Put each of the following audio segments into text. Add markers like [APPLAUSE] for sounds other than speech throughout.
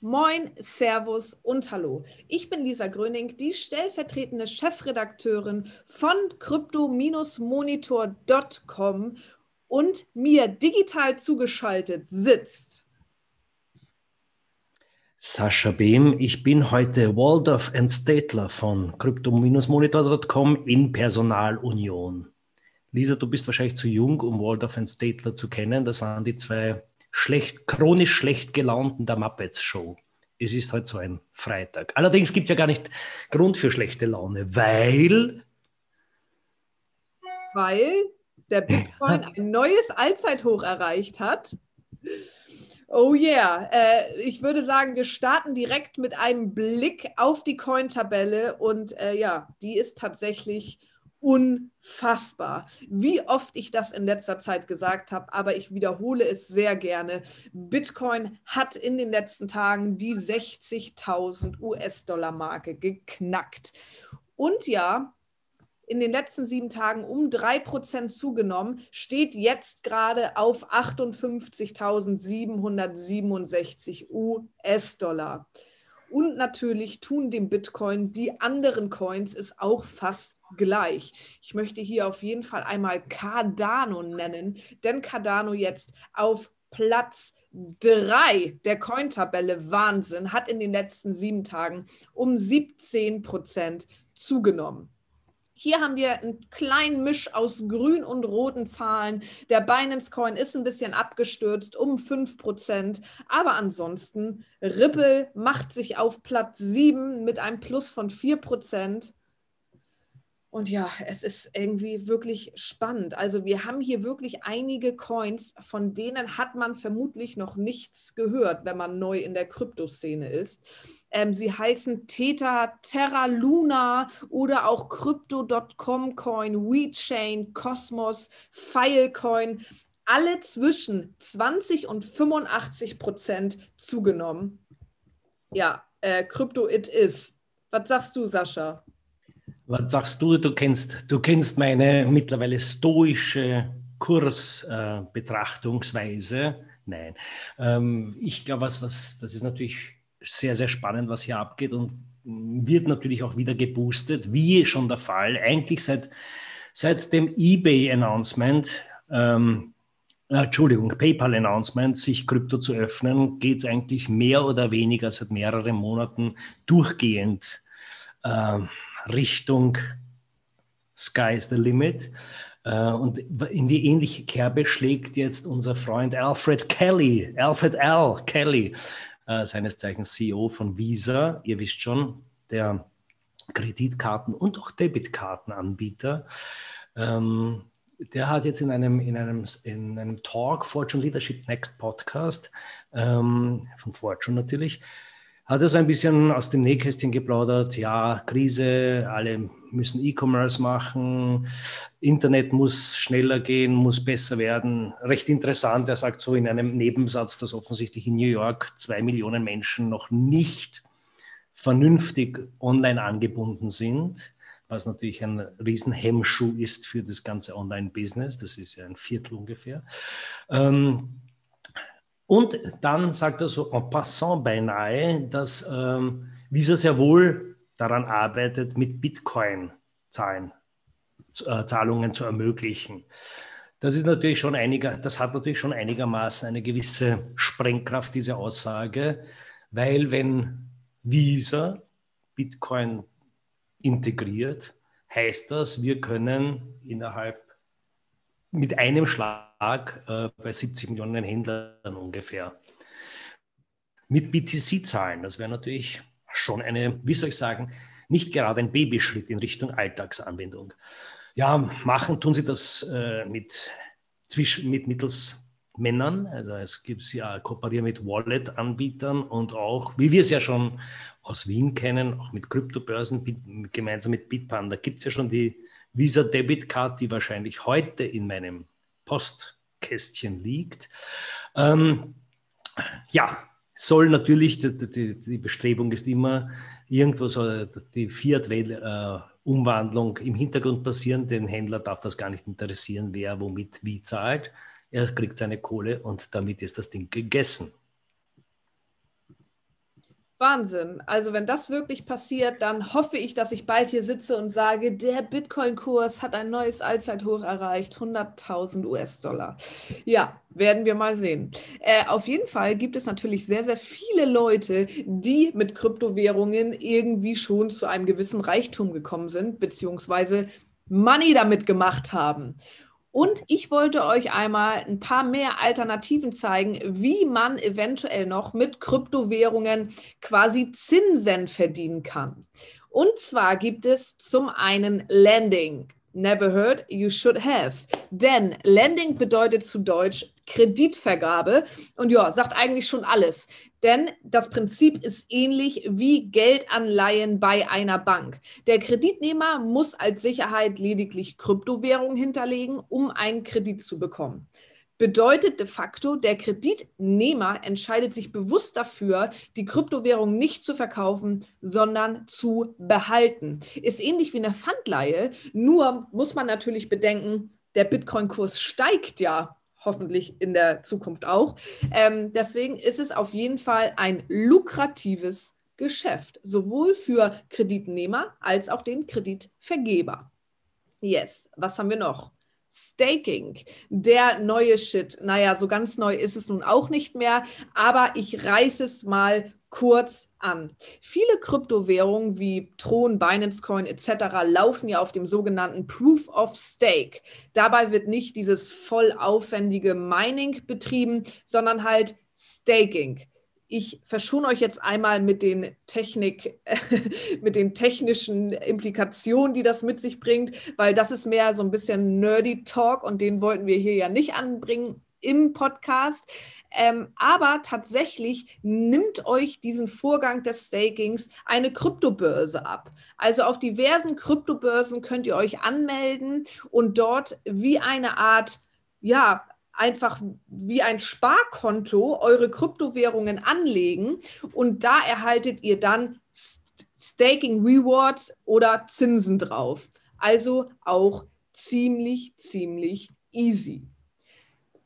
Moin, Servus und Hallo. Ich bin Lisa Gröning, die stellvertretende Chefredakteurin von crypto-monitor.com und mir digital zugeschaltet sitzt Sascha Behm, ich bin heute Waldorf and Statler von crypto-monitor.com in Personalunion. Lisa, du bist wahrscheinlich zu jung, um Waldorf and Statler zu kennen. Das waren die zwei schlecht, chronisch schlecht gelaunten der Muppets Show. Es ist heute so ein Freitag. Allerdings gibt es ja gar nicht Grund für schlechte Laune, weil. Weil der Bitcoin ein neues Allzeithoch erreicht hat. Oh yeah, äh, ich würde sagen, wir starten direkt mit einem Blick auf die Coin-Tabelle und äh, ja, die ist tatsächlich unfassbar. Wie oft ich das in letzter Zeit gesagt habe, aber ich wiederhole es sehr gerne. Bitcoin hat in den letzten Tagen die 60.000 US-Dollar-Marke geknackt. Und ja, in den letzten sieben Tagen um drei Prozent zugenommen, steht jetzt gerade auf 58.767 US-Dollar. Und natürlich tun dem Bitcoin die anderen Coins es auch fast gleich. Ich möchte hier auf jeden Fall einmal Cardano nennen, denn Cardano jetzt auf Platz 3 der Cointabelle Wahnsinn hat in den letzten sieben Tagen um 17 Prozent zugenommen. Hier haben wir einen kleinen Misch aus grün und roten Zahlen. Der Binance Coin ist ein bisschen abgestürzt um 5%, aber ansonsten Ripple macht sich auf Platz 7 mit einem Plus von 4%. Und ja, es ist irgendwie wirklich spannend. Also wir haben hier wirklich einige Coins, von denen hat man vermutlich noch nichts gehört, wenn man neu in der Kryptoszene ist. Ähm, sie heißen Theta, Terra Luna oder auch Crypto.com Coin, WeChain, Cosmos, Filecoin. Alle zwischen 20 und 85 Prozent zugenommen. Ja, äh, Crypto it is. Was sagst du, Sascha? Was sagst du? Du kennst, du kennst meine mittlerweile stoische Kursbetrachtungsweise. Äh, Nein. Ähm, ich glaube, was, was, das ist natürlich sehr, sehr spannend, was hier abgeht und wird natürlich auch wieder geboostet, wie schon der Fall, eigentlich seit, seit dem eBay-Announcement. Ähm, äh, Entschuldigung, PayPal-Announcement, sich Krypto zu öffnen, geht es eigentlich mehr oder weniger seit mehreren Monaten durchgehend äh, Richtung Sky is the Limit. Äh, und in die ähnliche Kerbe schlägt jetzt unser Freund Alfred Kelly, Alfred L. Kelly, äh, seines Zeichens CEO von Visa. Ihr wisst schon, der Kreditkarten- und auch Debitkartenanbieter. Ähm, der hat jetzt in einem, in einem, in einem Talk, Fortune Leadership Next Podcast, ähm, von Fortune natürlich, hat er so ein bisschen aus dem Nähkästchen geplaudert, ja, Krise, alle müssen E-Commerce machen, Internet muss schneller gehen, muss besser werden. Recht interessant, er sagt so in einem Nebensatz, dass offensichtlich in New York zwei Millionen Menschen noch nicht vernünftig online angebunden sind, was natürlich ein Riesenhemmschuh ist für das ganze Online-Business. Das ist ja ein Viertel ungefähr. Ähm, und dann sagt er so en passant beinahe, dass ähm, Visa sehr wohl daran arbeitet, mit Bitcoin-Zahlen, äh, Zahlungen zu ermöglichen. Das ist natürlich schon einiger, das hat natürlich schon einigermaßen eine gewisse Sprengkraft, diese Aussage, weil wenn Visa Bitcoin integriert, heißt das, wir können innerhalb mit einem Schlag äh, bei 70 Millionen Händlern ungefähr. Mit BTC-Zahlen, das wäre natürlich schon eine, wie soll ich sagen, nicht gerade ein Babyschritt in Richtung Alltagsanwendung. Ja, machen tun sie das äh, mit, zwischen, mit mittels Männern. Also es gibt ja kooperieren mit Wallet-Anbietern und auch, wie wir es ja schon aus Wien kennen, auch mit Kryptobörsen, gemeinsam mit Bitpanda, gibt es ja schon die Visa Debit Card, die wahrscheinlich heute in meinem Postkästchen liegt. Ähm, ja, soll natürlich, die, die, die, Bestrebung ist immer, irgendwo soll die Fiat-Umwandlung im Hintergrund passieren. Den Händler darf das gar nicht interessieren, wer womit wie zahlt. Er kriegt seine Kohle und damit ist das Ding gegessen. Wahnsinn. Also wenn das wirklich passiert, dann hoffe ich, dass ich bald hier sitze und sage, der Bitcoin-Kurs hat ein neues Allzeithoch erreicht, 100.000 US-Dollar. Ja, werden wir mal sehen. Äh, auf jeden Fall gibt es natürlich sehr, sehr viele Leute, die mit Kryptowährungen irgendwie schon zu einem gewissen Reichtum gekommen sind, beziehungsweise Money damit gemacht haben. Und ich wollte euch einmal ein paar mehr Alternativen zeigen, wie man eventuell noch mit Kryptowährungen quasi Zinsen verdienen kann. Und zwar gibt es zum einen Lending. Never heard, you should have. Denn Lending bedeutet zu Deutsch Kreditvergabe und ja, sagt eigentlich schon alles. Denn das Prinzip ist ähnlich wie Geldanleihen bei einer Bank. Der Kreditnehmer muss als Sicherheit lediglich Kryptowährungen hinterlegen, um einen Kredit zu bekommen. Bedeutet de facto, der Kreditnehmer entscheidet sich bewusst dafür, die Kryptowährung nicht zu verkaufen, sondern zu behalten. Ist ähnlich wie eine Pfandleihe, nur muss man natürlich bedenken, der Bitcoin-Kurs steigt ja hoffentlich in der Zukunft auch. Ähm, deswegen ist es auf jeden Fall ein lukratives Geschäft, sowohl für Kreditnehmer als auch den Kreditvergeber. Yes, was haben wir noch? Staking, der neue Shit. Naja, so ganz neu ist es nun auch nicht mehr, aber ich reiße es mal kurz an. Viele Kryptowährungen wie Tron, Binance Coin etc. laufen ja auf dem sogenannten Proof of Stake. Dabei wird nicht dieses voll aufwendige Mining betrieben, sondern halt Staking. Ich verschone euch jetzt einmal mit den Technik, [LAUGHS] mit den technischen Implikationen, die das mit sich bringt, weil das ist mehr so ein bisschen nerdy Talk und den wollten wir hier ja nicht anbringen im Podcast. Ähm, aber tatsächlich nimmt euch diesen Vorgang des Stakings eine Kryptobörse ab. Also auf diversen Kryptobörsen könnt ihr euch anmelden und dort wie eine Art, ja, einfach wie ein Sparkonto eure Kryptowährungen anlegen und da erhaltet ihr dann Staking Rewards oder Zinsen drauf. Also auch ziemlich, ziemlich easy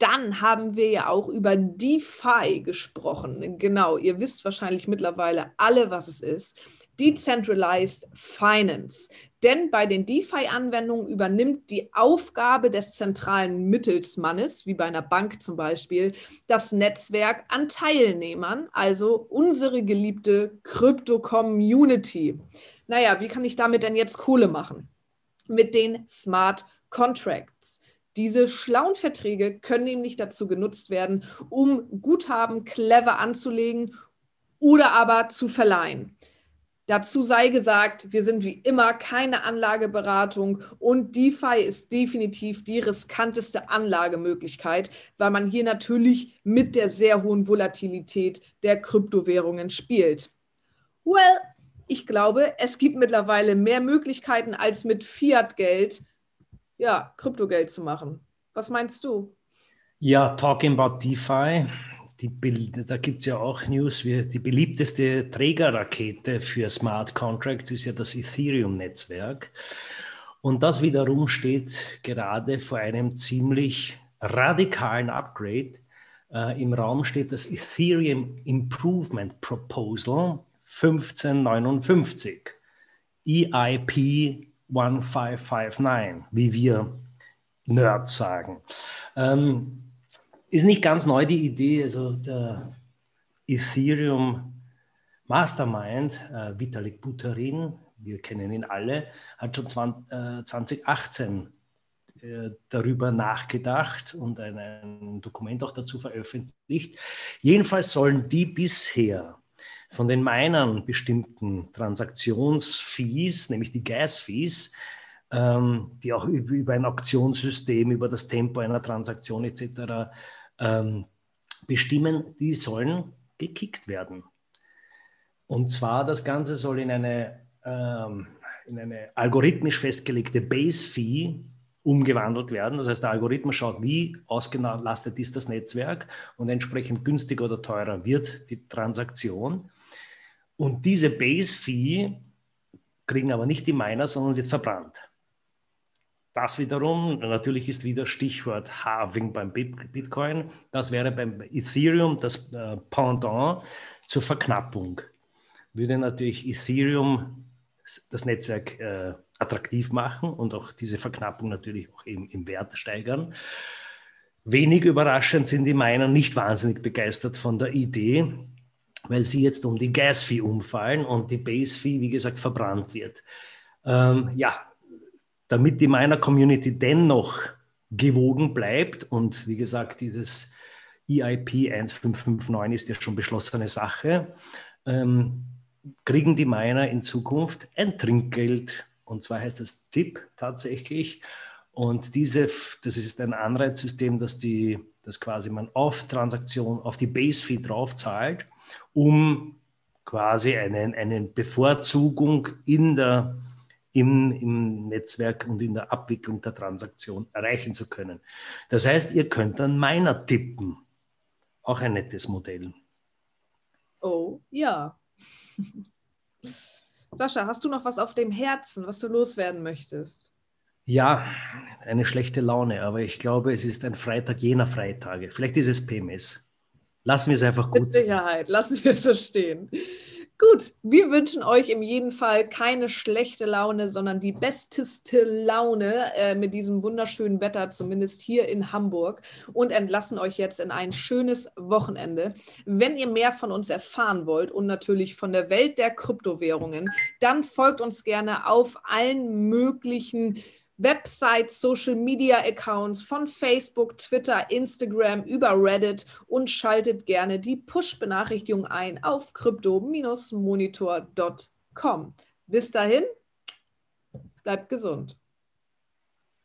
dann haben wir ja auch über DeFi gesprochen. Genau, ihr wisst wahrscheinlich mittlerweile alle, was es ist. Decentralized Finance. Denn bei den DeFi-Anwendungen übernimmt die Aufgabe des zentralen Mittelsmannes, wie bei einer Bank zum Beispiel, das Netzwerk an Teilnehmern, also unsere geliebte Krypto-Community. Naja, wie kann ich damit denn jetzt Kohle machen? Mit den Smart Contracts. Diese schlauen Verträge können nämlich dazu genutzt werden, um Guthaben clever anzulegen oder aber zu verleihen. Dazu sei gesagt, wir sind wie immer keine Anlageberatung und DeFi ist definitiv die riskanteste Anlagemöglichkeit, weil man hier natürlich mit der sehr hohen Volatilität der Kryptowährungen spielt. Well, ich glaube, es gibt mittlerweile mehr Möglichkeiten als mit Fiat-Geld ja, Kryptogeld zu machen. Was meinst du? Ja, talking about DeFi, die, da gibt es ja auch News, wie die beliebteste Trägerrakete für Smart Contracts ist ja das Ethereum-Netzwerk. Und das wiederum steht gerade vor einem ziemlich radikalen Upgrade. Äh, Im Raum steht das Ethereum Improvement Proposal 1559, EIP 1559, wie wir Nerds sagen. Ähm, ist nicht ganz neu die Idee, also der Ethereum Mastermind, äh, Vitalik Buterin, wir kennen ihn alle, hat schon 20, äh, 2018 äh, darüber nachgedacht und ein, ein Dokument auch dazu veröffentlicht. Jedenfalls sollen die bisher von den Minern bestimmten Transaktionsfees, nämlich die Gas-Fees, ähm, die auch über, ein Auktionssystem, über das Tempo einer Transaktion etc. Ähm, bestimmen, die sollen gekickt werden. Und zwar das Ganze soll in eine, ähm, in eine algorithmisch festgelegte Base-Fee umgewandelt werden. Das heißt, der Algorithmus schaut, wie ausgelastet ist das Netzwerk und entsprechend günstiger oder teurer wird die Transaktion. Und diese Base-Fee kriegen aber nicht die Miner, sondern wird verbrannt. Das wiederum, natürlich ist wieder Stichwort Halving beim Bitcoin, das wäre beim Ethereum das äh, Pendant zur Verknappung. würde natürlich Ethereum das Netzwerk äh, attraktiv machen und auch diese Verknappung natürlich auch im, im Wert steigern. Wenig überraschend sind die Miner nicht wahnsinnig begeistert von der Idee, weil sie jetzt um die Gas-Fee umfallen und die Base-Fee, wie gesagt, verbrannt wird. Ähm, ja, damit die Miner-Community dennoch gewogen bleibt und wie gesagt, dieses EIP 1559 ist ja schon beschlossene Sache, ähm, kriegen die Miner in Zukunft ein Trinkgeld. Und zwar heißt das TIP tatsächlich. Und diese, das ist ein Anreizsystem, dass, die, dass quasi man auf Transaktion, auf die Base-Fee drauf zahlt, um quasi eine, eine Bevorzugung in der, im, im Netzwerk und in der Abwicklung der Transaktion erreichen zu können. Das heißt, ihr könnt dann Miner tippen. Auch ein nettes Modell. Oh, ja. [LAUGHS] Sascha, hast du noch was auf dem Herzen, was du loswerden möchtest? Ja, eine schlechte Laune, aber ich glaube, es ist ein Freitag jener Freitage. Vielleicht ist es PMS. Lassen wir es einfach gut. Mit Sicherheit, lassen wir es so stehen. Gut, wir wünschen euch in jedem Fall keine schlechte Laune, sondern die besteste Laune äh, mit diesem wunderschönen Wetter, zumindest hier in Hamburg, und entlassen euch jetzt in ein schönes Wochenende. Wenn ihr mehr von uns erfahren wollt und natürlich von der Welt der Kryptowährungen, dann folgt uns gerne auf allen möglichen Websites, Social Media Accounts von Facebook, Twitter, Instagram über Reddit und schaltet gerne die Push-Benachrichtigung ein auf crypto-monitor.com. Bis dahin, bleibt gesund.